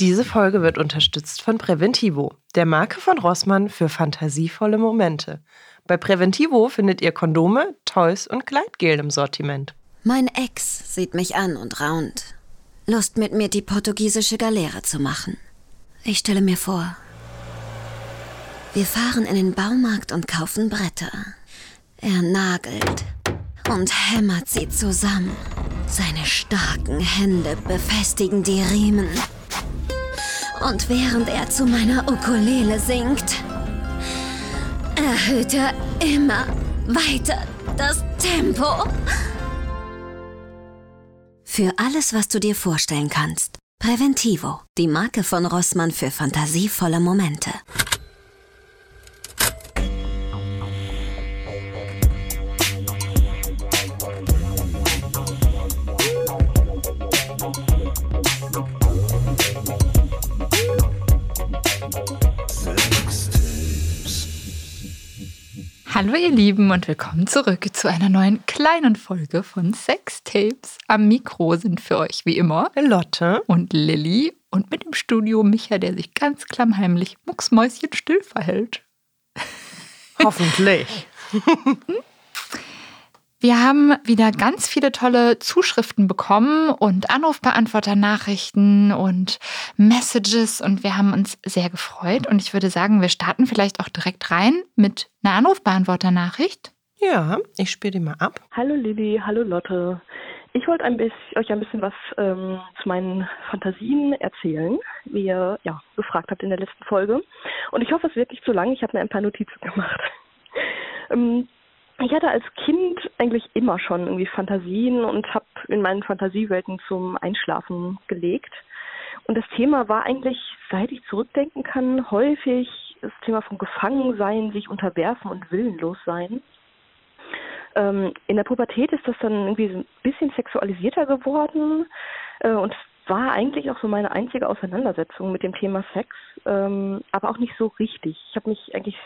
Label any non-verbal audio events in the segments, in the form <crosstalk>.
Diese Folge wird unterstützt von Preventivo, der Marke von Rossmann für fantasievolle Momente. Bei Preventivo findet ihr Kondome, Toys und Gleitgel im Sortiment. Mein Ex sieht mich an und raunt. Lust mit mir die portugiesische Galeere zu machen. Ich stelle mir vor, wir fahren in den Baumarkt und kaufen Bretter. Er nagelt und hämmert sie zusammen. Seine starken Hände befestigen die Riemen. Und während er zu meiner Ukulele singt, erhöht er immer weiter das Tempo. Für alles, was du dir vorstellen kannst. Präventivo, die Marke von Rossmann für fantasievolle Momente. Hallo ihr Lieben und willkommen zurück zu einer neuen kleinen Folge von Sextapes. Am Mikro sind für euch wie immer Lotte und Lilly und mit im Studio Micha, der sich ganz klammheimlich mucksmäuschenstill verhält. Hoffentlich. <laughs> Wir haben wieder ganz viele tolle Zuschriften bekommen und Anrufbeantworter-Nachrichten und Messages und wir haben uns sehr gefreut. Und ich würde sagen, wir starten vielleicht auch direkt rein mit einer Anrufbeantworter-Nachricht. Ja, ich spiele die mal ab. Hallo Lilly, hallo Lotte. Ich wollte ein bisschen, euch ein bisschen was ähm, zu meinen Fantasien erzählen, wie ihr ja, gefragt habt in der letzten Folge. Und ich hoffe, es wird nicht zu lang. Ich habe mir ein paar Notizen <laughs> gemacht. ähm, ich hatte als Kind eigentlich immer schon irgendwie Fantasien und habe in meinen Fantasiewelten zum Einschlafen gelegt. Und das Thema war eigentlich, seit ich zurückdenken kann, häufig das Thema von Gefangensein, sich unterwerfen und willenlos sein. Ähm, in der Pubertät ist das dann irgendwie so ein bisschen sexualisierter geworden äh, und war eigentlich auch so meine einzige Auseinandersetzung mit dem Thema Sex, ähm, aber auch nicht so richtig. Ich habe mich eigentlich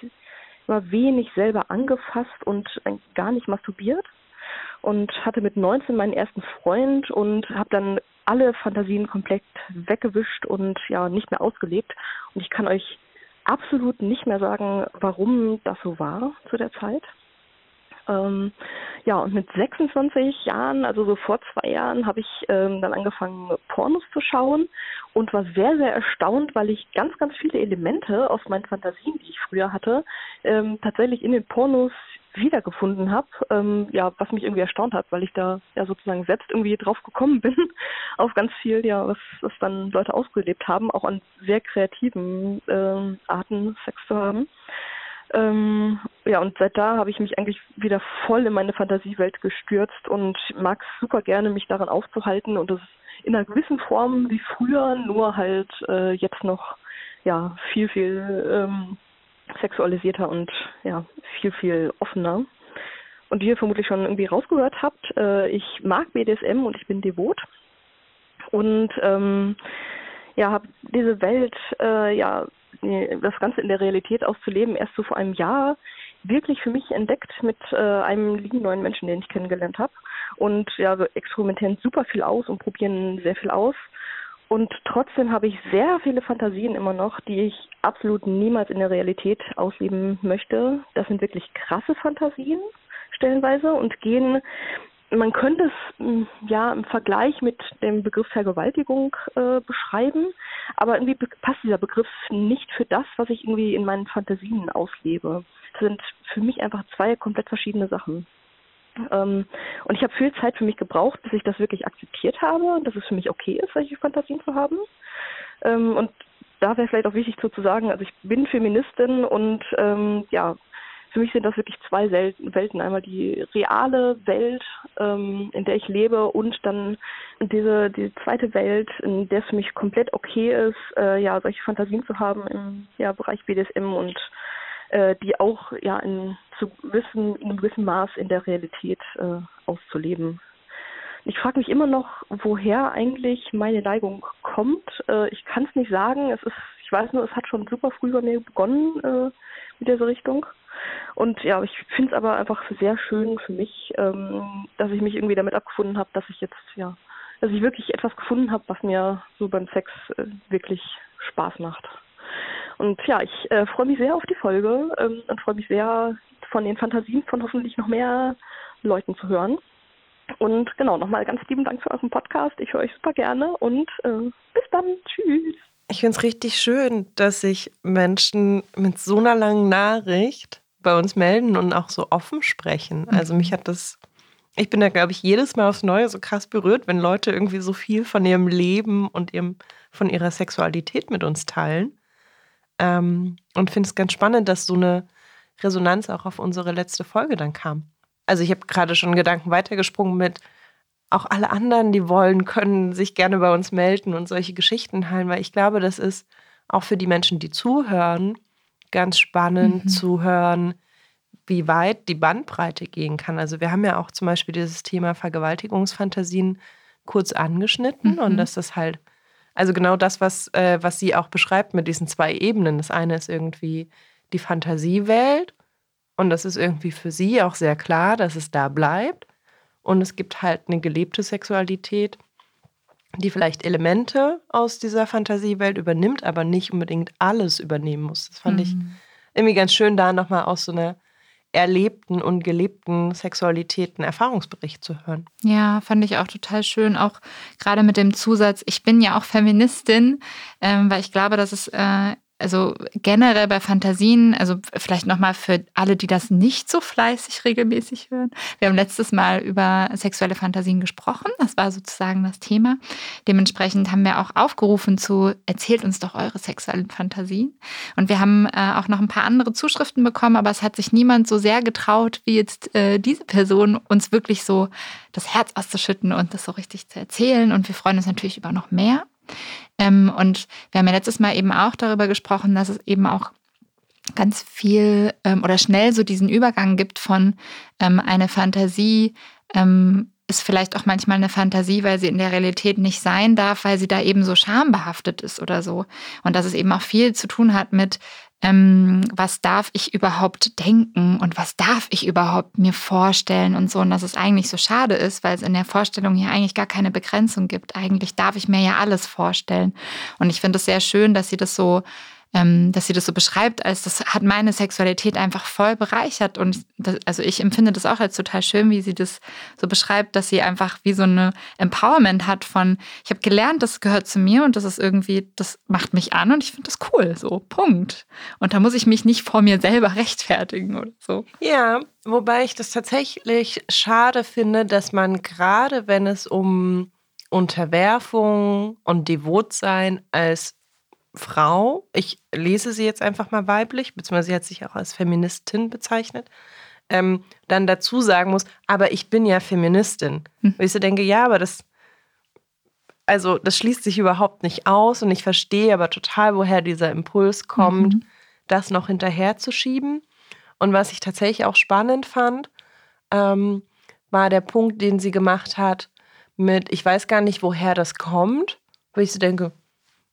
war wenig selber angefasst und gar nicht masturbiert und hatte mit 19 meinen ersten Freund und habe dann alle Fantasien komplett weggewischt und ja nicht mehr ausgelebt und ich kann euch absolut nicht mehr sagen, warum das so war zu der Zeit. Ähm, ja, und mit 26 Jahren, also so vor zwei Jahren, habe ich ähm, dann angefangen, Pornos zu schauen und war sehr, sehr erstaunt, weil ich ganz, ganz viele Elemente aus meinen Fantasien, die ich früher hatte, ähm, tatsächlich in den Pornos wiedergefunden habe, ähm, ja, was mich irgendwie erstaunt hat, weil ich da ja sozusagen selbst irgendwie drauf gekommen bin, <laughs> auf ganz viel, ja, was, was dann Leute ausgelebt haben, auch an sehr kreativen ähm, Arten Sex zu haben. Ähm, ja, und seit da habe ich mich eigentlich wieder voll in meine Fantasiewelt gestürzt und mag super gerne, mich daran aufzuhalten und das in einer gewissen Form wie früher, nur halt äh, jetzt noch ja viel, viel ähm, sexualisierter und ja, viel, viel offener. Und wie ihr vermutlich schon irgendwie rausgehört habt, äh, ich mag BDSM und ich bin devot. Und ähm, ja, habe diese Welt äh, ja das Ganze in der Realität auszuleben, erst so vor einem Jahr wirklich für mich entdeckt mit äh, einem lieben neuen Menschen, den ich kennengelernt habe. Und ja, wir experimentieren super viel aus und probieren sehr viel aus. Und trotzdem habe ich sehr viele Fantasien immer noch, die ich absolut niemals in der Realität ausleben möchte. Das sind wirklich krasse Fantasien stellenweise und gehen man könnte es hm, ja im Vergleich mit dem Begriff Vergewaltigung äh, beschreiben, aber irgendwie passt dieser Begriff nicht für das, was ich irgendwie in meinen Fantasien auslebe. Das sind für mich einfach zwei komplett verschiedene Sachen. Ähm, und ich habe viel Zeit für mich gebraucht, bis ich das wirklich akzeptiert habe, dass es für mich okay ist, solche Fantasien zu haben. Ähm, und da wäre vielleicht auch wichtig zu sagen, also ich bin Feministin und ähm, ja, für mich sind das wirklich zwei Welten. Einmal die reale Welt, ähm, in der ich lebe und dann diese, diese zweite Welt, in der es für mich komplett okay ist, äh, ja, solche Fantasien zu haben im ja, Bereich BDSM und äh, die auch ja in, zu wissen, in einem gewissen Maß in der Realität äh, auszuleben. Ich frage mich immer noch, woher eigentlich meine Neigung kommt. Äh, ich kann es nicht sagen. Es ist, ich weiß nur, es hat schon super früh bei mir begonnen äh, mit dieser Richtung. Und ja, ich finde es aber einfach sehr schön für mich, ähm, dass ich mich irgendwie damit abgefunden habe, dass ich jetzt, ja, dass ich wirklich etwas gefunden habe, was mir so beim Sex äh, wirklich Spaß macht. Und ja, ich äh, freue mich sehr auf die Folge ähm, und freue mich sehr, von den Fantasien von hoffentlich noch mehr Leuten zu hören. Und genau, nochmal ganz lieben Dank für euren Podcast. Ich höre euch super gerne und äh, bis dann. Tschüss. Ich finde es richtig schön, dass sich Menschen mit so einer langen Nachricht bei uns melden und auch so offen sprechen. Also mich hat das, ich bin da, glaube ich, jedes Mal aufs Neue so krass berührt, wenn Leute irgendwie so viel von ihrem Leben und ihrem, von ihrer Sexualität mit uns teilen. Ähm, und finde es ganz spannend, dass so eine Resonanz auch auf unsere letzte Folge dann kam. Also ich habe gerade schon Gedanken weitergesprungen mit, auch alle anderen, die wollen, können sich gerne bei uns melden und solche Geschichten teilen, weil ich glaube, das ist auch für die Menschen, die zuhören, ganz spannend mhm. zu hören, wie weit die Bandbreite gehen kann. Also wir haben ja auch zum Beispiel dieses Thema Vergewaltigungsfantasien kurz angeschnitten mhm. und dass das halt, also genau das, was, äh, was sie auch beschreibt mit diesen zwei Ebenen. Das eine ist irgendwie die Fantasiewelt und das ist irgendwie für sie auch sehr klar, dass es da bleibt. Und es gibt halt eine gelebte Sexualität, die vielleicht Elemente aus dieser Fantasiewelt übernimmt, aber nicht unbedingt alles übernehmen muss. Das fand mhm. ich irgendwie ganz schön, da nochmal aus so einer erlebten und gelebten Sexualität einen Erfahrungsbericht zu hören. Ja, fand ich auch total schön, auch gerade mit dem Zusatz, ich bin ja auch Feministin, ähm, weil ich glaube, dass es äh, also generell bei Fantasien, also vielleicht nochmal für alle, die das nicht so fleißig regelmäßig hören. Wir haben letztes Mal über sexuelle Fantasien gesprochen. Das war sozusagen das Thema. Dementsprechend haben wir auch aufgerufen zu, erzählt uns doch eure sexuellen Fantasien. Und wir haben äh, auch noch ein paar andere Zuschriften bekommen, aber es hat sich niemand so sehr getraut, wie jetzt äh, diese Person, uns wirklich so das Herz auszuschütten und das so richtig zu erzählen. Und wir freuen uns natürlich über noch mehr. Ähm, und wir haben ja letztes Mal eben auch darüber gesprochen, dass es eben auch ganz viel ähm, oder schnell so diesen Übergang gibt von ähm, eine Fantasie ähm, ist vielleicht auch manchmal eine Fantasie, weil sie in der Realität nicht sein darf, weil sie da eben so schambehaftet ist oder so. Und dass es eben auch viel zu tun hat mit, ähm, was darf ich überhaupt denken und was darf ich überhaupt mir vorstellen und so. Und dass es eigentlich so schade ist, weil es in der Vorstellung hier eigentlich gar keine Begrenzung gibt. Eigentlich darf ich mir ja alles vorstellen. Und ich finde es sehr schön, dass sie das so ähm, dass sie das so beschreibt, als das hat meine Sexualität einfach voll bereichert. Und das, also ich empfinde das auch als total schön, wie sie das so beschreibt, dass sie einfach wie so eine Empowerment hat von, ich habe gelernt, das gehört zu mir und das ist irgendwie, das macht mich an und ich finde das cool. So, Punkt. Und da muss ich mich nicht vor mir selber <laughs> rechtfertigen oder so. Ja, wobei ich das tatsächlich schade finde, dass man gerade, wenn es um Unterwerfung und Devotsein als Frau, ich lese sie jetzt einfach mal weiblich, beziehungsweise sie hat sich auch als Feministin bezeichnet, ähm, dann dazu sagen muss, aber ich bin ja Feministin. Hm. Und ich so denke, ja, aber das, also das schließt sich überhaupt nicht aus und ich verstehe aber total, woher dieser Impuls kommt, mhm. das noch hinterherzuschieben. Und was ich tatsächlich auch spannend fand, ähm, war der Punkt, den sie gemacht hat mit, ich weiß gar nicht, woher das kommt, wo ich so denke,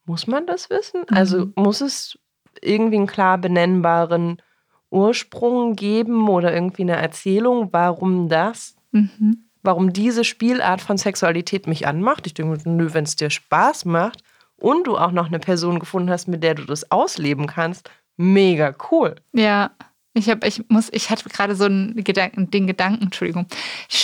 muss man das wissen? Also mhm. Also muss es irgendwie einen klar benennbaren Ursprung geben oder irgendwie eine Erzählung, warum das, mhm. warum diese Spielart von Sexualität mich anmacht? Ich denke, nö, wenn es dir Spaß macht und du auch noch eine Person gefunden hast, mit der du das ausleben kannst, mega cool. Ja. Ich habe, ich muss, ich hatte gerade so einen Gedanken, den Gedanken, Entschuldigung,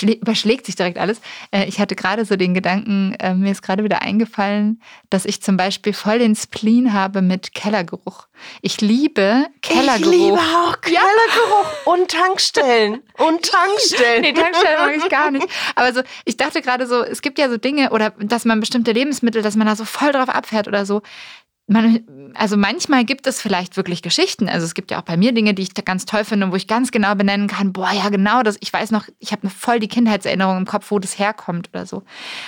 überschlägt sich direkt alles. Äh, ich hatte gerade so den Gedanken, äh, mir ist gerade wieder eingefallen, dass ich zum Beispiel voll den Spleen habe mit Kellergeruch. Ich liebe Kellergeruch. Ich liebe auch Kellergeruch ja. und Tankstellen und <laughs> Tankstellen. nee, Tankstellen mag ich gar nicht. Aber so, ich dachte gerade so, es gibt ja so Dinge oder dass man bestimmte Lebensmittel, dass man da so voll drauf abfährt oder so man, also manchmal gibt es vielleicht wirklich Geschichten. Also es gibt ja auch bei mir Dinge, die ich ganz toll finde, wo ich ganz genau benennen kann, boah, ja genau, das, ich weiß noch, ich habe voll die Kindheitserinnerung im Kopf, wo das herkommt oder so.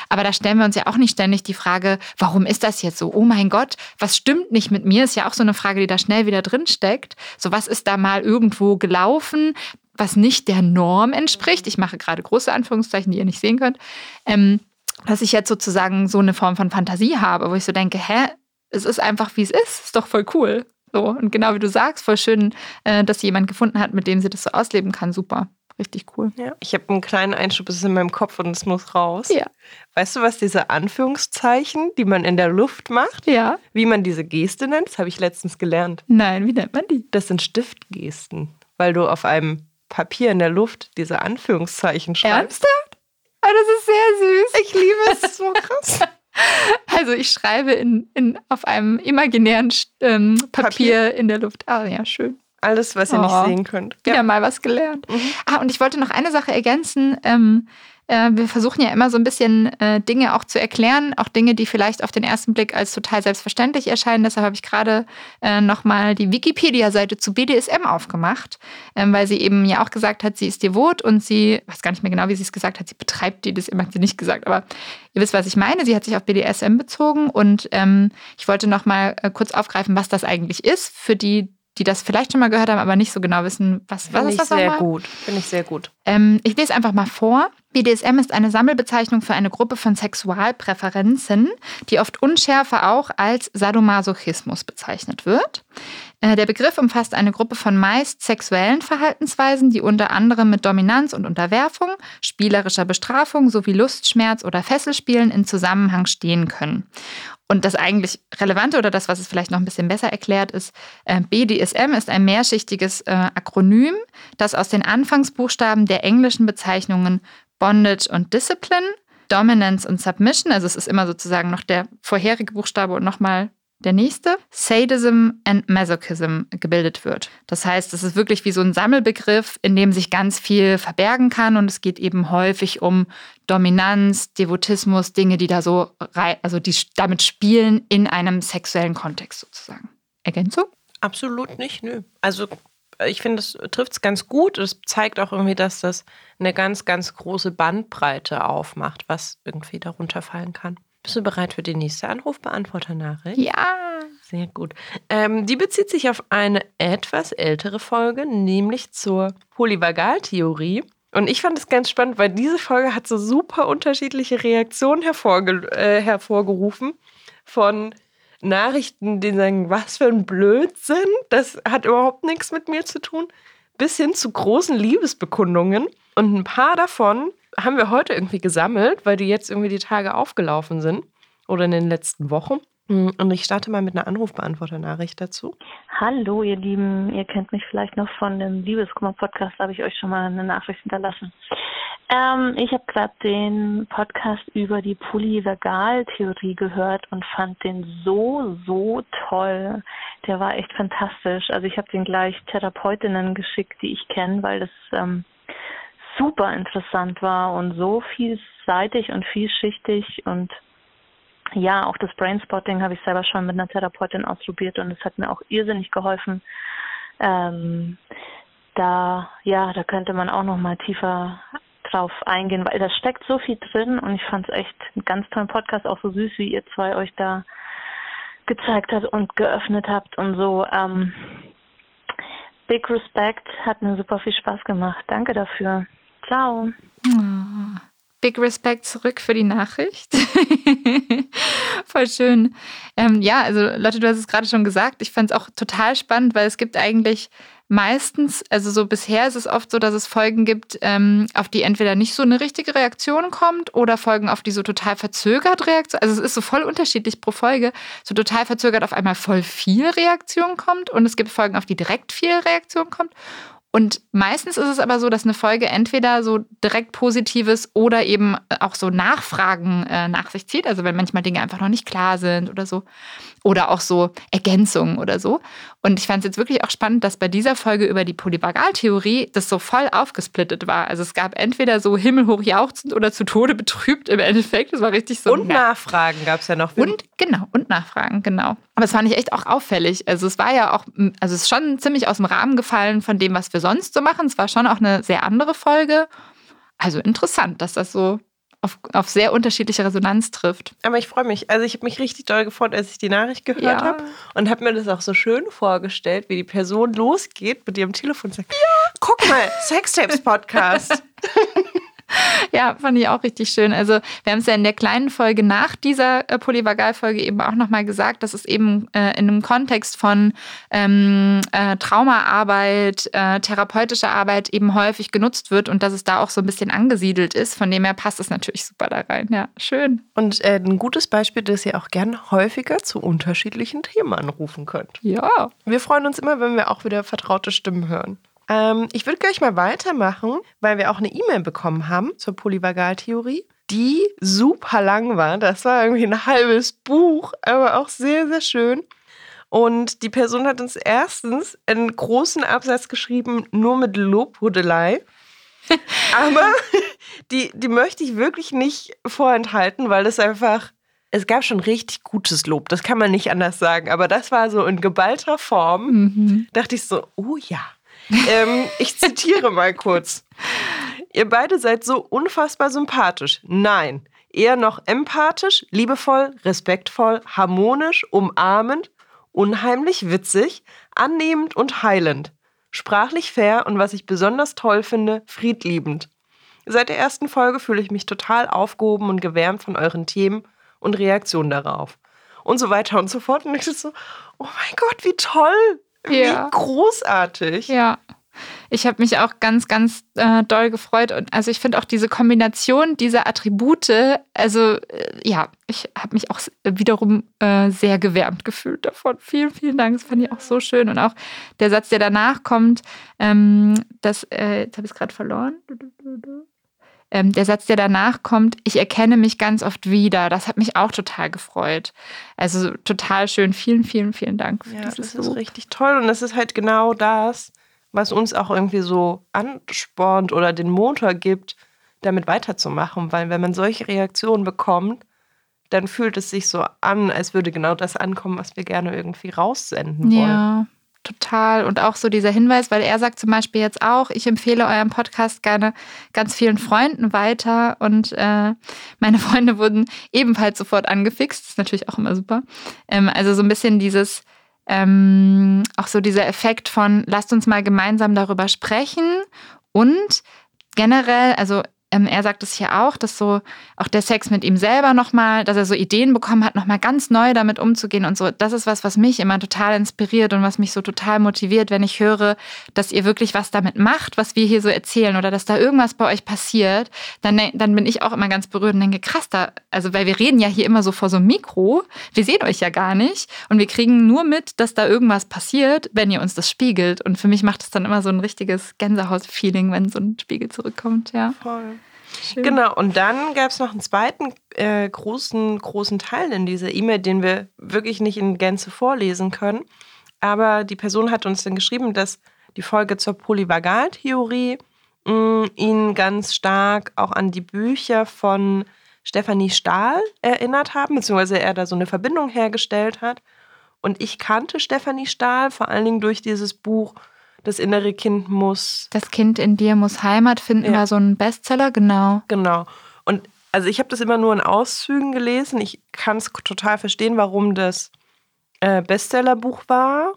Aber da stellen wir uns ja auch nicht ständig die Frage, warum ist das jetzt so? Oh mein Gott, was stimmt nicht mit mir? Ist ja auch so eine Frage, die da schnell wieder drin steckt. So was ist da mal irgendwo gelaufen? was nicht der Norm entspricht. Ich mache gerade große Anführungszeichen, die ihr nicht sehen könnt. Ähm, dass ich jetzt sozusagen so eine Form von Fantasie habe, wo ich so denke, hä, es ist einfach, wie es ist. Ist doch voll cool. So, und genau wie du sagst, voll schön, äh, dass sie jemand gefunden hat, mit dem sie das so ausleben kann. Super. Richtig cool. Ja. Ich habe einen kleinen Einschub, es ist in meinem Kopf und es muss raus. Ja. Weißt du, was diese Anführungszeichen, die man in der Luft macht, Ja. wie man diese Geste nennt? Das habe ich letztens gelernt. Nein, wie nennt man die? Das sind Stiftgesten, weil du auf einem Papier in der Luft diese Anführungszeichen schreibst. Ernsthaft? Oh, das ist sehr süß. Ich liebe es so krass. <laughs> Also ich schreibe in, in, auf einem imaginären ähm, Papier, Papier. in der Luft. Ah ja, schön. Alles, was ihr Oh. nicht sehen könnt. Wieder mal was gelernt. Ah, und ich wollte noch eine Sache ergänzen. Ähm, äh, wir versuchen ja immer so ein bisschen äh, Dinge auch zu erklären, auch Dinge, die vielleicht auf den ersten Blick als total selbstverständlich erscheinen. Deshalb habe ich gerade äh, nochmal die Wikipedia-Seite zu BDSM aufgemacht, ähm, weil sie eben ja auch gesagt hat, sie ist devot und sie, weiß gar nicht mehr genau, wie sie es gesagt hat, sie betreibt BDSM, hat sie nicht gesagt, aber ihr wisst, was ich meine. Sie hat sich auf BDSM bezogen und ähm, ich wollte nochmal äh, kurz aufgreifen, was das eigentlich ist, für die, die das vielleicht schon mal gehört haben, aber nicht so genau wissen, was, was Finde ist ich das sehr nochmal? gut. Finde ich sehr gut. Ähm, ich lese einfach mal vor. BDSM ist eine Sammelbezeichnung für eine Gruppe von Sexualpräferenzen, die oft unschärfer auch als Sadomasochismus bezeichnet wird. Äh, Der Begriff umfasst eine Gruppe von meist sexuellen Verhaltensweisen, die unter anderem mit Dominanz und Unterwerfung, spielerischer Bestrafung sowie Lustschmerz oder Fesselspielen in Zusammenhang stehen können. Und das eigentlich Relevante oder das, was es vielleicht noch ein bisschen besser erklärt, ist, BDSM ist ein mehrschichtiges äh, Akronym, das aus den Anfangsbuchstaben der englischen Bezeichnungen Bondage und Discipline, Dominance und Submission, also es ist immer sozusagen noch der vorherige Buchstabe und nochmal der nächste, Sadism and Masochism gebildet wird. Das heißt, es ist wirklich wie so ein Sammelbegriff, in dem sich ganz viel verbergen kann und es geht eben häufig um Dominanz, Devotismus, Dinge, die da so, also die damit spielen in einem sexuellen Kontext sozusagen. Ergänzung? Absolut nicht, nö. Also ich finde, das trifft es ganz gut. Es zeigt auch irgendwie, dass das eine ganz, ganz große Bandbreite aufmacht, was irgendwie darunter fallen kann. Bist du bereit für die nächste Anrufbeantworter-Nachricht? Ja. Sehr gut. Ähm, die bezieht sich auf eine etwas ältere Folge, nämlich zur Polyvagaltheorie. Und ich fand es ganz spannend, weil diese Folge hat so super unterschiedliche Reaktionen hervorge äh, hervorgerufen von Nachrichten, die sagen, was für ein Blödsinn, das hat überhaupt nichts mit mir zu tun, bis hin zu großen Liebesbekundungen. Und ein paar davon haben wir heute irgendwie gesammelt, weil die jetzt irgendwie die Tage aufgelaufen sind oder in den letzten Wochen. Und ich starte mal mit einer Anrufbeantworter-Nachricht dazu. Hallo, ihr Lieben. Ihr kennt mich vielleicht noch von dem Liebeskummer-Podcast, da habe ich euch schon mal eine Nachricht hinterlassen. Ähm, ich habe gerade den Podcast über die Polyvagaltheorie gehört und fand den so, so toll. Der war echt fantastisch. Also ich habe den gleich Therapeutinnen geschickt, die ich kenne, weil das ähm, super interessant war und so vielseitig und vielschichtig und ja, auch das Brainspotting habe ich selber schon mit einer Therapeutin ausprobiert und es hat mir auch irrsinnig geholfen. Ähm, da, ja, da könnte man auch noch mal tiefer drauf eingehen, weil da steckt so viel drin und ich fand es echt einen ganz tollen Podcast, auch so süß, wie ihr zwei euch da gezeigt habt und geöffnet habt und so. Ähm, big Respect, hat mir super viel Spaß gemacht. Danke dafür. Ciao. Oh, Big Respect zurück für die Nachricht. <laughs> Voll schön. Ähm, ja, also Lotte, du hast es gerade schon gesagt. Ich fand es auch total spannend, weil es gibt eigentlich meistens, also so bisher ist es oft so, dass es Folgen gibt, ähm, auf die entweder nicht so eine richtige Reaktion kommt oder Folgen, auf die so total verzögert Reaktion. Also es ist so voll unterschiedlich pro Folge. So total verzögert auf einmal voll viel Reaktion kommt und es gibt Folgen, auf die direkt viel Reaktion kommt. Und meistens ist es aber so, dass eine Folge entweder so direkt Positives oder eben auch so Nachfragen äh, nach sich zieht. Also wenn manchmal Dinge einfach noch nicht klar sind oder so. Oder auch so Ergänzungen oder so. Und ich fand es jetzt wirklich auch spannend, dass bei dieser Folge über die Polyvagaltheorie das so voll aufgesplittet war. Also es gab entweder so himmelhoch jauchzend oder zu Tode betrübt im Endeffekt. Das war richtig so. Und na, Nachfragen gab es ja noch. und genau, und Nachfragen, genau. Aber es fand ich echt auch auffällig. Also es war ja auch, also es ist schon ziemlich aus dem Rahmen gefallen von dem, was wir sonst so machen. Es war schon auch eine sehr andere Folge. Also interessant, dass das so auf, auf sehr unterschiedliche Resonanz trifft. Aber ich freue mich. Also ich habe mich richtig doll gefreut, als ich die Nachricht gehört Ja. habe und habe mir das auch so schön vorgestellt, wie die Person losgeht mit ihrem Telefon und sagt, ja. guck mal, Sextapes-Podcast. <laughs> <laughs> Ja, fand ich auch richtig schön. Also wir haben es ja in der kleinen Folge nach dieser äh, Polyvagalfolge eben auch nochmal gesagt, dass es eben äh, in einem Kontext von ähm, äh, Traumaarbeit, äh, therapeutischer Arbeit eben häufig genutzt wird und dass es da auch so ein bisschen angesiedelt ist. Von dem her passt es natürlich super da rein. Ja, schön. Und äh, ein gutes Beispiel, das ihr auch gern häufiger zu unterschiedlichen Themen anrufen könnt. Ja. Wir freuen uns immer, wenn wir auch wieder vertraute Stimmen hören. Ähm, ich würde gleich mal weitermachen, weil wir auch eine E-Mail bekommen haben zur Polyvagaltheorie, die super lang war. Das war irgendwie ein halbes Buch, aber auch sehr, sehr schön. Und die Person hat uns erstens einen großen Absatz geschrieben, nur mit Lobhudelei. <laughs> aber die, die möchte ich wirklich nicht vorenthalten, weil es einfach, es gab schon richtig gutes Lob, das kann man nicht anders sagen. Aber das war so in geballter Form. Mhm. Dachte ich so, oh ja. Ähm, ich zitiere mal kurz. Ihr beide seid so unfassbar sympathisch. Nein, eher noch empathisch, liebevoll, respektvoll, harmonisch, umarmend, unheimlich witzig, annehmend und heilend. Sprachlich fair und was ich besonders toll finde, friedliebend. Seit der ersten Folge fühle ich mich total aufgehoben und gewärmt von euren Themen und Reaktionen darauf. Und so weiter und so fort. Und ich so, oh mein Gott, wie toll! Ja. Wie großartig. Ja. Ich habe mich auch ganz, ganz äh, doll gefreut. Und also ich finde auch diese Kombination dieser Attribute, also äh, ja, ich habe mich auch wiederum äh, sehr gewärmt gefühlt davon. Vielen, vielen Dank. Das fand ich auch so schön. Und auch der Satz, der danach kommt, ähm, das, äh, jetzt habe ich es gerade verloren. Ähm, der Satz, der danach kommt, ich erkenne mich ganz oft wieder, das hat mich auch total gefreut. Also total schön. Vielen, vielen, vielen Dank. Für ja, das ist Lob. richtig toll. Und das ist halt genau das, was uns auch irgendwie so anspornt oder den Motor gibt, damit weiterzumachen. Weil wenn man solche Reaktionen bekommt, dann fühlt es sich so an, als würde genau das ankommen, was wir gerne irgendwie raussenden wollen. Ja, total. Und auch so dieser Hinweis, weil er sagt zum Beispiel jetzt auch, ich empfehle euren Podcast gerne ganz vielen Freunden weiter. Und äh, meine <laughs> Freunde wurden ebenfalls sofort angefixt. Das ist natürlich auch immer super. Ähm, also so ein bisschen dieses, ähm, auch so dieser Effekt von, lasst uns mal gemeinsam darüber sprechen. Und generell, also ähm, er sagt es hier auch, dass so auch der Sex mit ihm selber nochmal, dass er so Ideen bekommen hat, nochmal ganz neu damit umzugehen und so. Das ist was, was mich immer total inspiriert und was mich so total motiviert, wenn ich höre, dass ihr wirklich was damit macht, was wir hier so erzählen oder dass da irgendwas bei euch passiert. Dann, dann bin ich auch immer ganz berührt und denke, krass, da, also weil wir reden ja hier immer so vor so einem Mikro, wir sehen euch ja gar nicht und wir kriegen nur mit, dass da irgendwas passiert, wenn ihr uns das spiegelt. Und für mich macht es dann immer so ein richtiges Gänsehaut-Feeling, wenn so ein Spiegel zurückkommt, ja. Voll. Schön. Genau, und dann gab es noch einen zweiten äh, großen, großen Teil in dieser E-Mail, den wir wirklich nicht in Gänze vorlesen können. Aber die Person hat uns dann geschrieben, dass die Folge zur Polyvagaltheorie mm, ihn ganz stark auch an die Bücher von Stefanie Stahl erinnert haben, beziehungsweise er da so eine Verbindung hergestellt hat. Und ich kannte Stefanie Stahl vor allen Dingen durch dieses Buch das innere Kind muss. Das Kind in dir muss Heimat finden, ja. war so ein Bestseller, genau. Genau. Und also ich habe das immer nur in Auszügen gelesen. Ich kann es total verstehen, warum das äh, Bestsellerbuch war.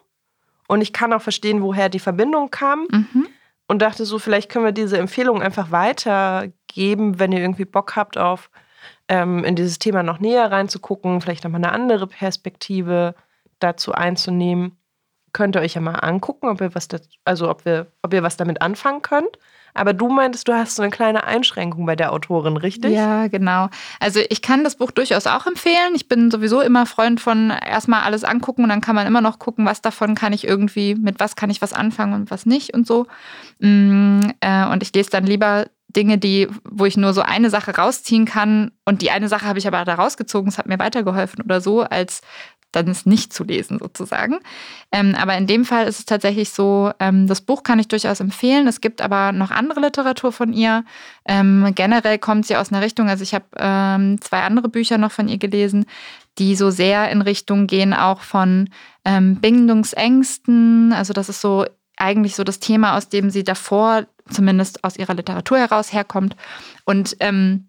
Und ich kann auch verstehen, woher die Verbindung kam. Mhm. Und dachte so, vielleicht können wir diese Empfehlung einfach weitergeben, wenn ihr irgendwie Bock habt auf ähm, in dieses Thema noch näher reinzugucken, vielleicht nochmal eine andere Perspektive dazu einzunehmen könnt ihr euch ja mal angucken, ob ihr was, das, also ob wir, ob ihr was damit anfangen könnt. Aber du meintest, du hast so eine kleine Einschränkung bei der Autorin, richtig? Ja, genau. Also ich kann das Buch durchaus auch empfehlen. Ich bin sowieso immer Freund von erstmal alles angucken und dann kann man immer noch gucken, was davon kann ich irgendwie, mit was kann ich was anfangen und was nicht und so. Mm, äh, und ich lese dann lieber Dinge, die, wo ich nur so eine Sache rausziehen kann und die eine Sache habe ich aber da rausgezogen, es hat mir weitergeholfen oder so, als dann ist nicht zu lesen sozusagen. Ähm, aber in dem Fall ist es tatsächlich so, ähm, das Buch kann ich durchaus empfehlen. Es gibt aber noch andere Literatur von ihr. Ähm, generell kommt sie aus einer Richtung, also ich habe ähm, zwei andere Bücher noch von ihr gelesen, die so sehr in Richtung gehen auch von ähm, Bindungsängsten. Also das ist so eigentlich so das Thema, aus dem sie davor, zumindest aus ihrer Literatur heraus herkommt. Und ähm,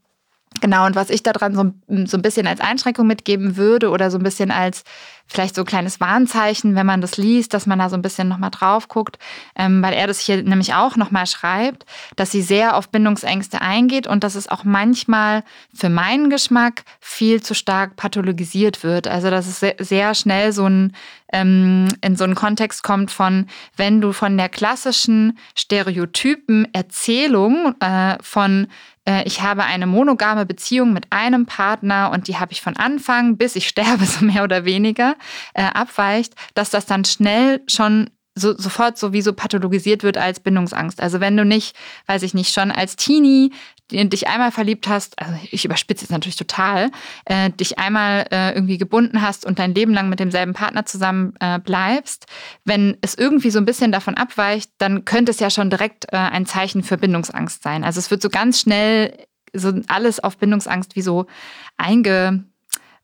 Genau, und was ich daran so, so ein bisschen als Einschränkung mitgeben würde oder so ein bisschen als vielleicht so ein kleines Warnzeichen, wenn man das liest, dass man da so ein bisschen nochmal drauf guckt, ähm, weil er das hier nämlich auch nochmal schreibt, dass sie sehr auf Bindungsängste eingeht und dass es auch manchmal für meinen Geschmack viel zu stark pathologisiert wird. Also dass es sehr, schnell so ein, ähm, in so einen Kontext kommt von, wenn du von der klassischen Stereotypen Erzählung äh, von ich habe eine monogame Beziehung mit einem Partner und die habe ich von Anfang bis ich sterbe, <laughs> so mehr oder weniger, äh, abweicht, dass das dann schnell schon so, sofort sowieso pathologisiert wird als Bindungsangst. Also wenn du nicht, weiß ich nicht, schon als Teenie dich einmal verliebt hast, also ich überspitze jetzt natürlich total, äh, dich einmal äh, irgendwie gebunden hast und dein Leben lang mit demselben Partner zusammen äh, bleibst, wenn es irgendwie so ein bisschen davon abweicht, dann könnte es ja schon direkt äh, ein Zeichen für Bindungsangst sein. Also es wird so ganz schnell so alles auf Bindungsangst wie so einge,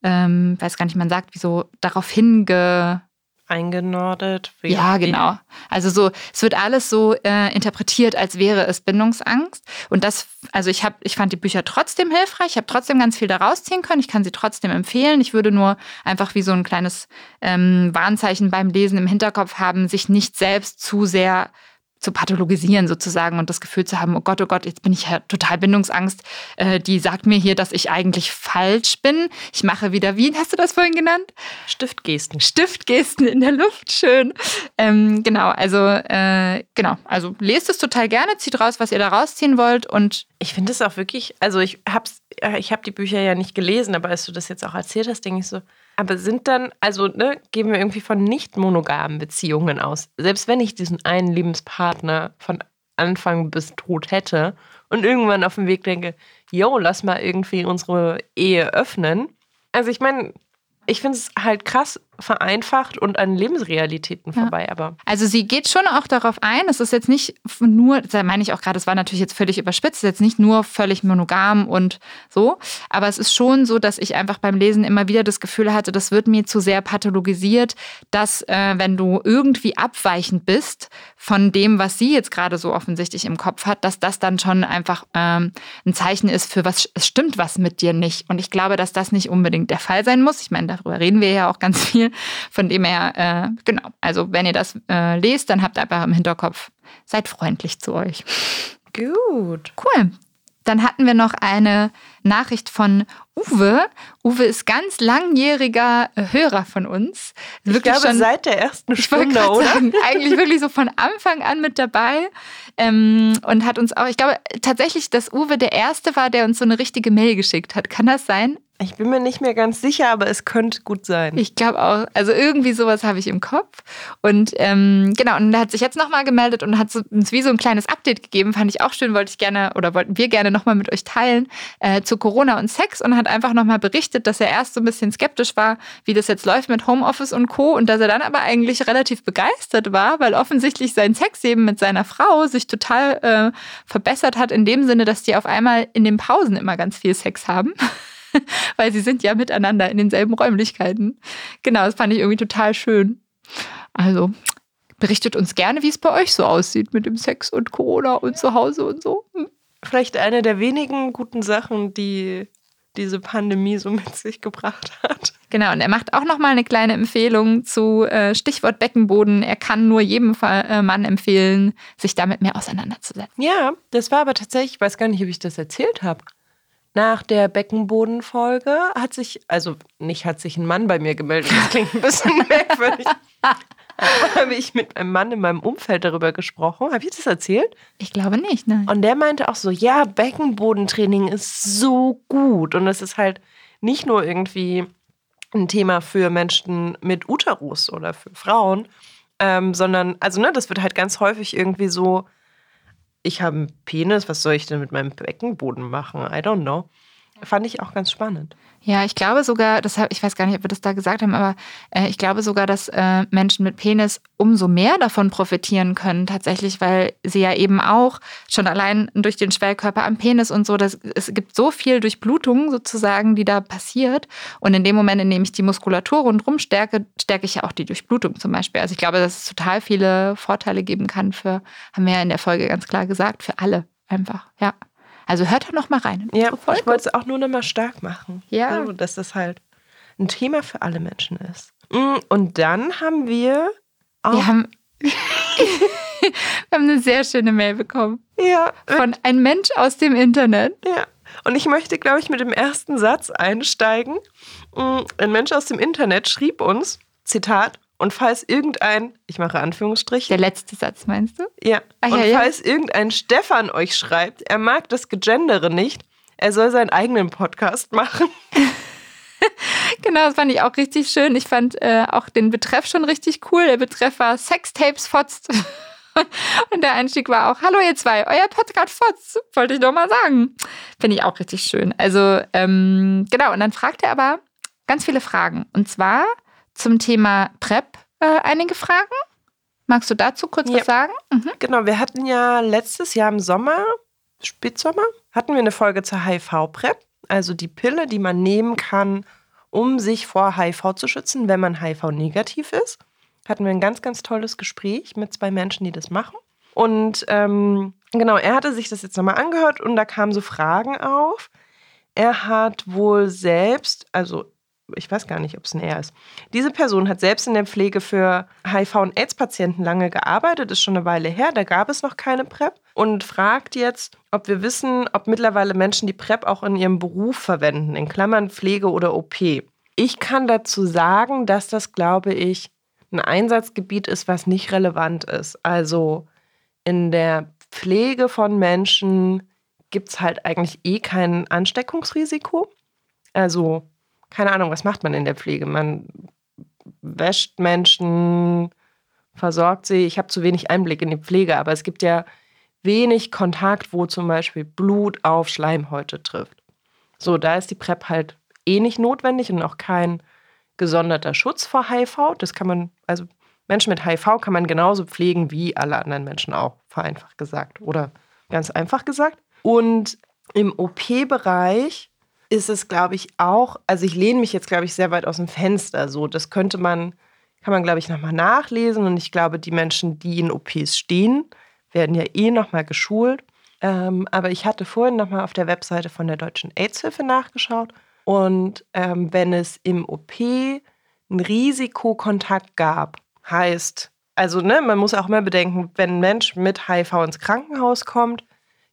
ähm, weiß gar nicht, man sagt, wie so darauf hinge eingenordet. Ja, genau. Also so, es wird alles so äh, interpretiert, als wäre es Bindungsangst. Und das, also ich habe, ich fand die Bücher trotzdem hilfreich. Ich habe trotzdem ganz viel daraus ziehen können. Ich kann sie trotzdem empfehlen. Ich würde nur einfach wie so ein kleines ähm, Warnzeichen beim Lesen im Hinterkopf haben, sich nicht selbst zu sehr zu pathologisieren sozusagen und das Gefühl zu haben, oh Gott, oh Gott, jetzt bin ich ja total Bindungsangst. Äh, die sagt mir hier, dass ich eigentlich falsch bin. Ich mache wieder, wie hast du das vorhin genannt? Stiftgesten. Stiftgesten in der Luft, schön. Ähm, genau, also äh, genau, also lest es total gerne, zieht raus, was ihr da rausziehen wollt und ich finde es auch wirklich, also ich hab's, äh, ich habe die Bücher ja nicht gelesen, aber als du das jetzt auch erzählt hast, denke ich so, aber sind dann, also ne, gehen wir irgendwie von nicht monogamen Beziehungen aus. Selbst wenn ich diesen einen Lebenspartner von Anfang bis tot hätte und irgendwann auf dem Weg denke, yo, lass mal irgendwie unsere Ehe öffnen. Also ich meine, ich finde es halt krass vereinfacht und an Lebensrealitäten ja. vorbei. Aber also sie geht schon auch darauf ein. Es ist jetzt nicht nur, da meine ich auch gerade, es war natürlich jetzt völlig überspitzt, es ist jetzt nicht nur völlig monogam und so. Aber es ist schon so, dass ich einfach beim Lesen immer wieder das Gefühl hatte, das wird mir zu sehr pathologisiert, dass äh, wenn du irgendwie abweichend bist von dem, was sie jetzt gerade so offensichtlich im Kopf hat, dass das dann schon einfach ähm, ein Zeichen ist für was, es stimmt was mit dir nicht. Und ich glaube, dass das nicht unbedingt der Fall sein muss. Ich meine, darüber reden wir ja auch ganz viel. Von dem her, äh, genau. Also, wenn ihr das äh, lest, dann habt ihr einfach im Hinterkopf, seid freundlich zu euch. Gut. Cool. Dann hatten wir noch eine Nachricht von Uwe. Uwe ist ganz langjähriger Hörer von uns. Wirklich ich glaube, schon, seit der ersten Stunde, oder? Sagen, eigentlich wirklich so von Anfang an mit dabei. Ähm, und hat uns auch, ich glaube tatsächlich, dass Uwe der Erste war, der uns so eine richtige Mail geschickt hat. Kann das sein? Ich bin mir nicht mehr ganz sicher, aber es könnte gut sein. Ich glaube auch. Also irgendwie sowas habe ich im Kopf. Und ähm, genau, und er hat sich jetzt nochmal gemeldet und hat uns wie so ein kleines Update gegeben. Fand ich auch schön, wollte ich gerne oder wollten wir gerne nochmal mit euch teilen äh, zu Corona und Sex und hat einfach nochmal berichtet, dass er erst so ein bisschen skeptisch war, wie das jetzt läuft mit Homeoffice und Co. Und dass er dann aber eigentlich relativ begeistert war, weil offensichtlich sein Sexleben mit seiner Frau sich total äh, verbessert hat, in dem Sinne, dass die auf einmal in den Pausen immer ganz viel Sex haben. <laughs> weil sie sind ja miteinander in denselben Räumlichkeiten. Genau, das fand ich irgendwie total schön. Also berichtet uns gerne, wie es bei euch so aussieht mit dem Sex und Corona und zu Hause und so. Vielleicht eine der wenigen guten Sachen, die diese Pandemie so mit sich gebracht hat. Genau, und er macht auch nochmal eine kleine Empfehlung zu äh, Stichwort Beckenboden. Er kann nur jedem äh, Mann empfehlen, sich damit mehr auseinanderzusetzen. Ja, das war aber tatsächlich, ich weiß gar nicht, ob ich das erzählt habe. Nach der Beckenbodenfolge hat sich, also nicht hat sich ein Mann bei mir gemeldet, das klingt ein bisschen <laughs> merkwürdig. <laughs> habe ich mit einem Mann in meinem Umfeld darüber gesprochen. Habe ich das erzählt? Ich glaube nicht, nein. Und der meinte auch so, ja, Beckenbodentraining ist so gut. Und es ist halt nicht nur irgendwie ein Thema für Menschen mit Uterus oder für Frauen, ähm, sondern, also ne, das wird halt ganz häufig irgendwie so ich habe einen Penis, was soll ich denn mit meinem Beckenboden machen? I don't know. Fand ich auch ganz spannend. Ja, ich glaube sogar, das hab, ich weiß gar nicht, ob wir das da gesagt haben, aber äh, ich glaube sogar, dass äh, Menschen mit Penis umso mehr davon profitieren können, tatsächlich, weil sie ja eben auch schon allein durch den Schwellkörper am Penis und so, das, es gibt so viel Durchblutung sozusagen, die da passiert. Und in dem Moment, in dem ich die Muskulatur rundherum stärke, stärke ich ja auch die Durchblutung zum Beispiel. Also ich glaube, dass es total viele Vorteile geben kann für, haben wir ja in der Folge ganz klar gesagt, für alle einfach, ja. Also hört da noch mal rein. Ja, ich wollte es auch nur noch mal stark machen. Ja. Also, dass das halt ein Thema für alle Menschen ist. Mm, und dann haben wir auch. Wir haben, <laughs> wir haben eine sehr schöne Mail bekommen. Ja, Von ein Mensch aus dem Internet. ja. Und ich möchte, glaube ich, mit dem ersten Satz einsteigen. Mm, Ein Mensch aus dem Internet schrieb uns, Zitat, und falls irgendein, ich mache Anführungsstriche, Der letzte Satz, meinst du? Ja. Ah, und ja, ja. falls irgendein Stefan euch schreibt, er mag das Gegendere nicht, er soll seinen eigenen Podcast machen. <laughs> Genau, das fand ich auch richtig schön. Ich fand äh, auch den Betreff schon richtig cool. Der Betreff war Sextapes fotzt. <laughs> Und der Einstieg war auch, hallo ihr zwei, euer Podcast fotzt, wollte ich doch mal sagen. Finde ich auch richtig schön. Also, ähm, genau, und dann fragt er aber ganz viele Fragen. Und zwar zum Thema PrEP äh, einige Fragen. Magst du dazu kurz Ja. was sagen? Mhm. Genau, wir hatten ja letztes Jahr im Sommer, Spätsommer, hatten wir eine Folge zur HIV-PrEP, also die Pille, die man nehmen kann, um sich vor HIV zu schützen, wenn man HIV-negativ ist. Hatten wir ein ganz, ganz tolles Gespräch mit zwei Menschen, die das machen. Und ähm, genau, er hatte sich das jetzt nochmal angehört und da kamen so Fragen auf. Er hat wohl selbst, also ich weiß gar nicht, ob es ein Er ist. Diese Person hat selbst in der Pflege für HIV- und AIDS-Patienten lange gearbeitet, ist schon eine Weile her, da gab es noch keine PrEP und fragt jetzt, ob wir wissen, ob mittlerweile Menschen die PrEP auch in ihrem Beruf verwenden, in Klammern Pflege oder OP. Ich kann dazu sagen, dass das, glaube ich, ein Einsatzgebiet ist, was nicht relevant ist. Also in der Pflege von Menschen gibt es halt eigentlich eh kein Ansteckungsrisiko. Also, keine Ahnung, was macht man in der Pflege? Man wäscht Menschen, versorgt sie. Ich habe zu wenig Einblick in die Pflege, aber es gibt ja wenig Kontakt, wo zum Beispiel Blut auf Schleimhäute trifft. So, da ist die PrEP halt eh nicht notwendig und auch kein gesonderter Schutz vor HIV. Das kann man, also Menschen mit HIV kann man genauso pflegen wie alle anderen Menschen auch, vereinfacht gesagt. Oder ganz einfach gesagt. Und im OP-Bereich ist es, glaube ich, auch, also ich lehne mich jetzt, glaube ich, sehr weit aus dem Fenster. So, das könnte man, kann man, glaube ich, nochmal nachlesen. Und ich glaube, die Menschen, die in OPs stehen, werden ja eh nochmal geschult. Ähm, aber ich hatte vorhin nochmal auf der Webseite von der Deutschen AIDS-Hilfe nachgeschaut. Und ähm, wenn es im OP einen Risikokontakt gab, heißt, also ne, man muss auch immer bedenken, wenn ein Mensch mit HIV ins Krankenhaus kommt,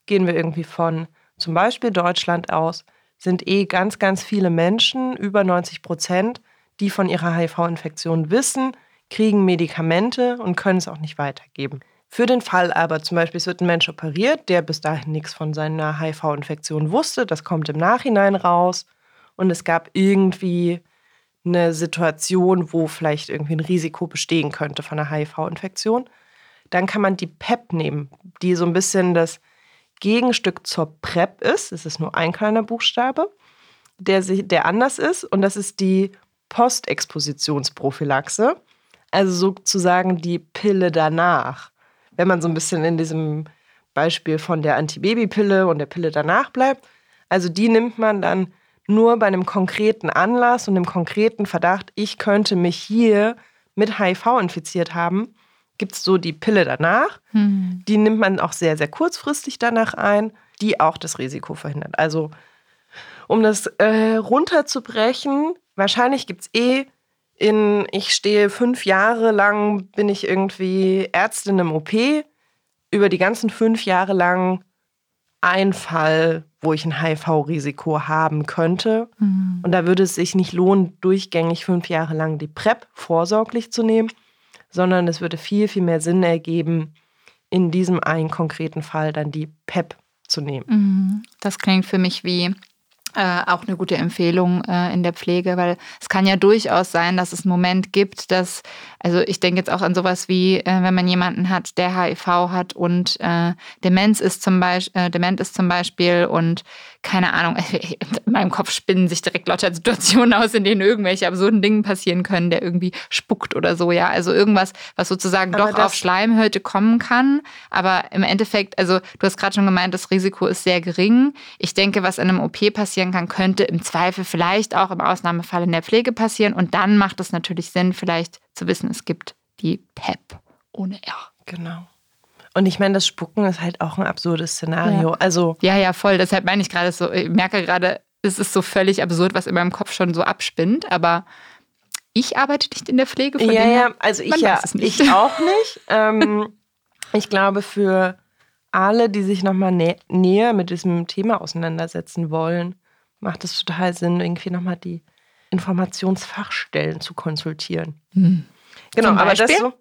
gehen wir irgendwie von zum Beispiel Deutschland aus, sind eh ganz, ganz viele Menschen, über 90 Prozent, die von ihrer HIV-Infektion wissen, kriegen Medikamente und können es auch nicht weitergeben. Für den Fall aber zum Beispiel, es wird ein Mensch operiert, der bis dahin nichts von seiner HIV-Infektion wusste, das kommt im Nachhinein raus und es gab irgendwie eine Situation, wo vielleicht irgendwie ein Risiko bestehen könnte von einer HIV-Infektion, dann kann man die PEP nehmen, die so ein bisschen das Gegenstück zur PrEP ist. Es ist nur ein kleiner Buchstabe, der, sich, der anders ist und das ist die Postexpositionsprophylaxe, also sozusagen die Pille danach. Wenn man so ein bisschen in diesem Beispiel von der Antibabypille und der Pille danach bleibt, also die nimmt man dann nur bei einem konkreten Anlass und einem konkreten Verdacht, ich könnte mich hier mit HIV infiziert haben, gibt es so die Pille danach. Hm. Die nimmt man auch sehr, sehr kurzfristig danach ein, die auch das Risiko verhindert. Also um das äh, runterzubrechen, wahrscheinlich gibt es eh in, ich stehe fünf Jahre lang, bin ich irgendwie Ärztin im OP, über die ganzen fünf Jahre lang ein Fall, wo ich ein HIV-Risiko haben könnte. Mhm. Und da würde es sich nicht lohnen, durchgängig fünf Jahre lang die PrEP vorsorglich zu nehmen, sondern es würde viel, viel mehr Sinn ergeben, in diesem einen konkreten Fall dann die PEP zu nehmen. Mhm. Das klingt für mich wie äh, auch eine gute Empfehlung äh, in der Pflege, weil es kann ja durchaus sein, dass es einen Moment gibt, dass, also ich denke jetzt auch an sowas wie, äh, wenn man jemanden hat, der HIV hat und äh, Demenz ist zum Beispiel, äh, dement ist zum Beispiel und keine Ahnung, <laughs> in meinem Kopf spinnen sich direkt lauter Situationen aus, in denen irgendwelche absurden Dinge passieren können, der irgendwie spuckt oder so, ja. Also irgendwas, was sozusagen Aber doch auf Schleimhäute kommen kann. Aber im Endeffekt, also du hast gerade schon gemeint, das Risiko ist sehr gering. Ich denke, was in einem OP passieren kann, könnte im Zweifel vielleicht auch im Ausnahmefall in der Pflege passieren. Und dann macht es natürlich Sinn, vielleicht zu wissen, es gibt die PEP ohne R. Genau. Und ich meine, das Spucken ist halt auch ein absurdes Szenario. Ja. Also, Ja, ja, voll. Deshalb meine ich gerade so, ich merke gerade, es ist so völlig absurd, was in meinem Kopf schon so abspinnt. Aber ich arbeite nicht in der Pflege. Von ja, ja, also ich ja, ich auch nicht. ähm, ich glaube, für alle, die sich nochmal nä näher mit diesem Thema auseinandersetzen wollen, macht es total Sinn, irgendwie nochmal die Informationsfachstellen zu konsultieren. Hm. Genau, aber das so.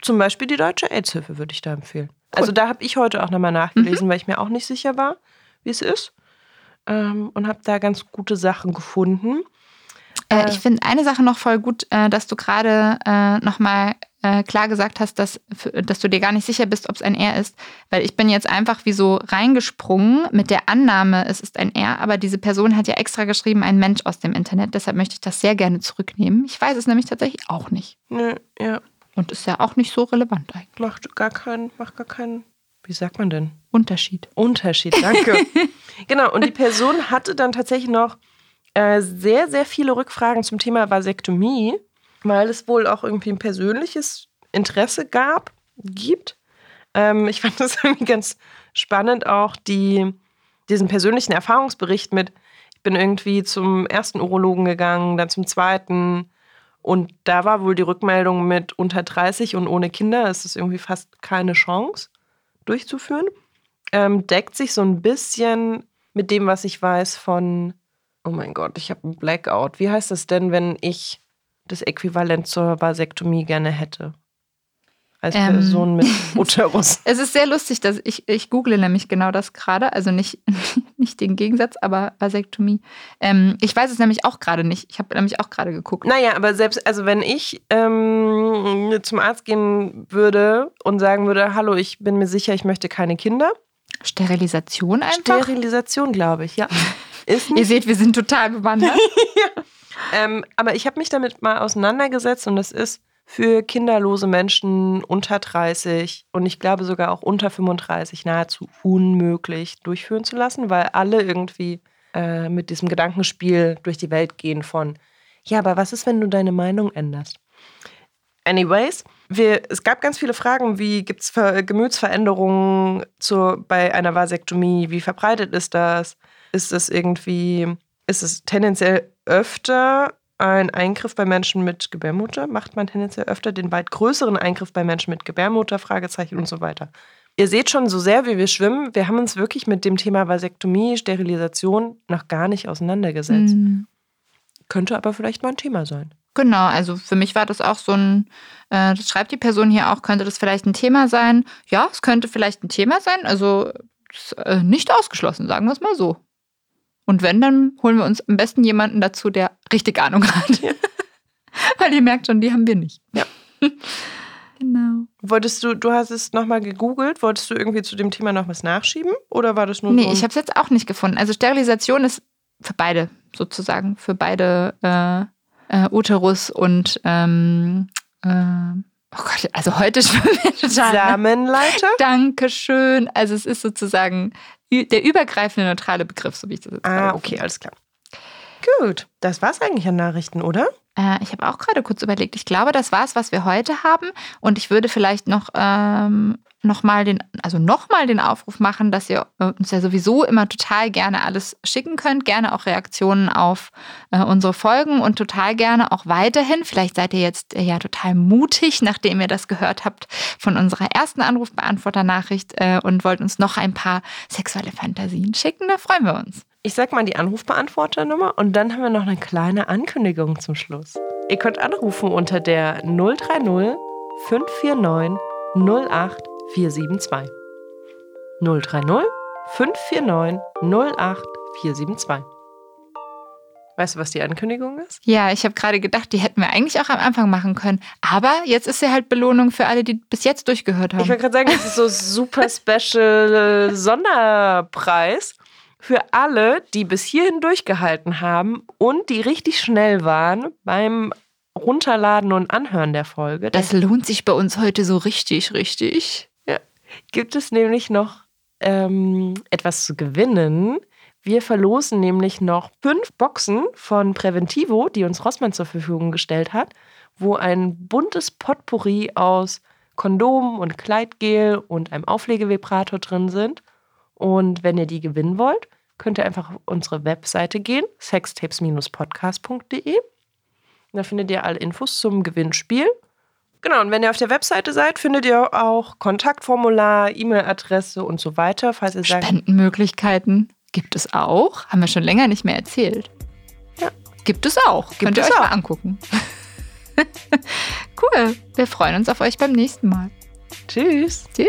Zum Beispiel die Deutsche AIDS-Hilfe würde ich da empfehlen. Also da habe ich heute auch nochmal nachgelesen, Mhm. weil ich mir auch nicht sicher war, wie es ist. Ähm, und habe da ganz gute Sachen gefunden. Äh, ich finde eine Sache noch voll gut, äh, dass du gerade äh, nochmal äh, klar gesagt hast, dass, dass du dir gar nicht sicher bist, ob es ein R ist. Weil ich bin jetzt einfach wie so reingesprungen mit der Annahme, es ist ein R, aber diese Person hat ja extra geschrieben, ein Mensch aus dem Internet. Deshalb möchte ich das sehr gerne zurücknehmen. Ich weiß es nämlich tatsächlich auch nicht. Nö, ja, Und ist ja auch nicht so relevant eigentlich. macht gar keinen, macht gar keinen, wie sagt man denn? Unterschied. Unterschied, danke. <laughs> genau, und die Person hatte dann tatsächlich noch äh, sehr, sehr viele Rückfragen zum Thema Vasektomie, weil es wohl auch irgendwie ein persönliches Interesse gab, gibt. Ähm, ich fand das <laughs> irgendwie ganz spannend, auch die, diesen persönlichen Erfahrungsbericht mit, ich bin irgendwie zum ersten Urologen gegangen, dann zum zweiten. Und da war wohl die Rückmeldung mit unter 30 und ohne Kinder ist es irgendwie fast keine Chance durchzuführen ähm, deckt sich so ein bisschen mit dem, was ich weiß von, oh mein Gott, ich habe einen Blackout. Wie heißt das denn, wenn ich das Äquivalent zur Vasektomie gerne hätte? Als Ähm. Person mit <laughs> Uterus. Es ist sehr lustig, dass ich, ich google nämlich genau das gerade, also nicht, <laughs> nicht den Gegensatz, aber Vasektomie. Ähm, ich weiß es nämlich auch gerade nicht. Ich habe nämlich auch gerade geguckt. Naja, aber selbst, also wenn ich ähm, zum Arzt gehen würde und sagen würde, hallo, ich bin mir sicher, ich möchte keine Kinder. Sterilisation einfach. Sterilisation, glaube ich, ja. <laughs> Ihr seht, wir sind total bewandert. Ähm, aber ich habe mich damit mal auseinandergesetzt und das ist für kinderlose Menschen unter 30 und ich glaube sogar auch unter 35 nahezu unmöglich durchführen zu lassen, weil alle irgendwie äh, mit diesem Gedankenspiel durch die Welt gehen von, ja, aber was ist, wenn du deine Meinung änderst? Anyways, wir, es gab ganz viele Fragen, wie gibt es Gemütsveränderungen zur, bei einer Vasektomie? Wie verbreitet ist das? Ist es irgendwie, ist es tendenziell öfter ein Eingriff bei Menschen mit Gebärmutter? Macht man tendenziell öfter den weit größeren Eingriff bei Menschen mit Gebärmutter? Fragezeichen und so weiter. Ihr seht schon, so sehr wie wir schwimmen, wir haben uns wirklich mit dem Thema Vasektomie, Sterilisation noch gar nicht auseinandergesetzt. Hm, Könnte aber vielleicht mal ein Thema sein. Genau, also für mich war das auch so ein, äh, das schreibt die Person hier auch, könnte das vielleicht ein Thema sein? Ja, es könnte vielleicht ein Thema sein, also ist, äh, nicht ausgeschlossen, sagen wir es mal so. Und wenn, dann holen wir uns am besten jemanden dazu, der richtig Ahnung hat. <laughs> Weil ihr merkt schon, die haben wir nicht. Ja. <laughs> genau. Wolltest du, du hast es nochmal gegoogelt, wolltest du irgendwie zu dem Thema noch was nachschieben? Oder war das nur Nee, so? ich habe es jetzt auch nicht gefunden. Also Sterilisation ist für beide sozusagen, für beide äh, äh, Uterus und ähm, äh, oh Gott, also heute total. ne? Samenleiter? Dankeschön. Also es ist sozusagen der übergreifende neutrale Begriff, so wie ich das jetzt Ah, okay, gefunden alles klar. Gut, das war's eigentlich an Nachrichten, oder? Äh, ich habe auch gerade kurz überlegt. Ich glaube, das war es, was wir heute haben. Und ich würde vielleicht noch, ähm, noch mal den, also noch mal den Aufruf machen, dass ihr äh, uns ja sowieso immer total gerne alles schicken könnt. Gerne auch Reaktionen auf äh, unsere Folgen und total gerne auch weiterhin. Vielleicht seid ihr jetzt äh, ja total mutig, nachdem ihr das gehört habt von unserer ersten Anrufbeantworter-Nachricht äh, und wollt uns noch ein paar sexuelle Fantasien schicken. Da freuen wir uns. Ich sag mal die Anrufbeantworternummer und dann haben wir noch eine kleine Ankündigung zum Schluss. Ihr könnt anrufen unter der 030 549 08472. 030 549 08472. Weißt du, was die Ankündigung ist? Ja, ich habe gerade gedacht, die hätten wir eigentlich auch am Anfang machen können. Aber jetzt ist sie halt Belohnung für alle, die bis jetzt durchgehört Ich haben. wollte gerade sagen, das ist so super special äh, Sonderpreis für alle, die bis hierhin durchgehalten haben und die richtig schnell waren beim Runterladen und Anhören der Folge. Das lohnt sich bei uns heute so richtig, richtig. Gibt es nämlich noch ähm, etwas zu gewinnen. Wir verlosen nämlich noch fünf Boxen von Preventivo, die uns Rossmann zur Verfügung gestellt hat, wo ein buntes Potpourri aus Kondom und Kleidgel und einem Auflegevibrator drin sind. Und wenn ihr die gewinnen wollt, könnt ihr einfach auf unsere Webseite gehen, sextapes-podcast.de. Da findet ihr alle Infos zum Gewinnspiel. Genau, und wenn ihr auf der Webseite seid, findet ihr auch Kontaktformular, E-Mail-Adresse und so weiter, falls ihr sagt. Spendenmöglichkeiten gibt es auch. Haben wir schon länger nicht mehr erzählt. Ja. Gibt es auch. Gibt Könnt ihr es euch auch. mal angucken. <laughs> cool. Wir freuen uns auf euch beim nächsten Mal. Tschüss. Tschüss.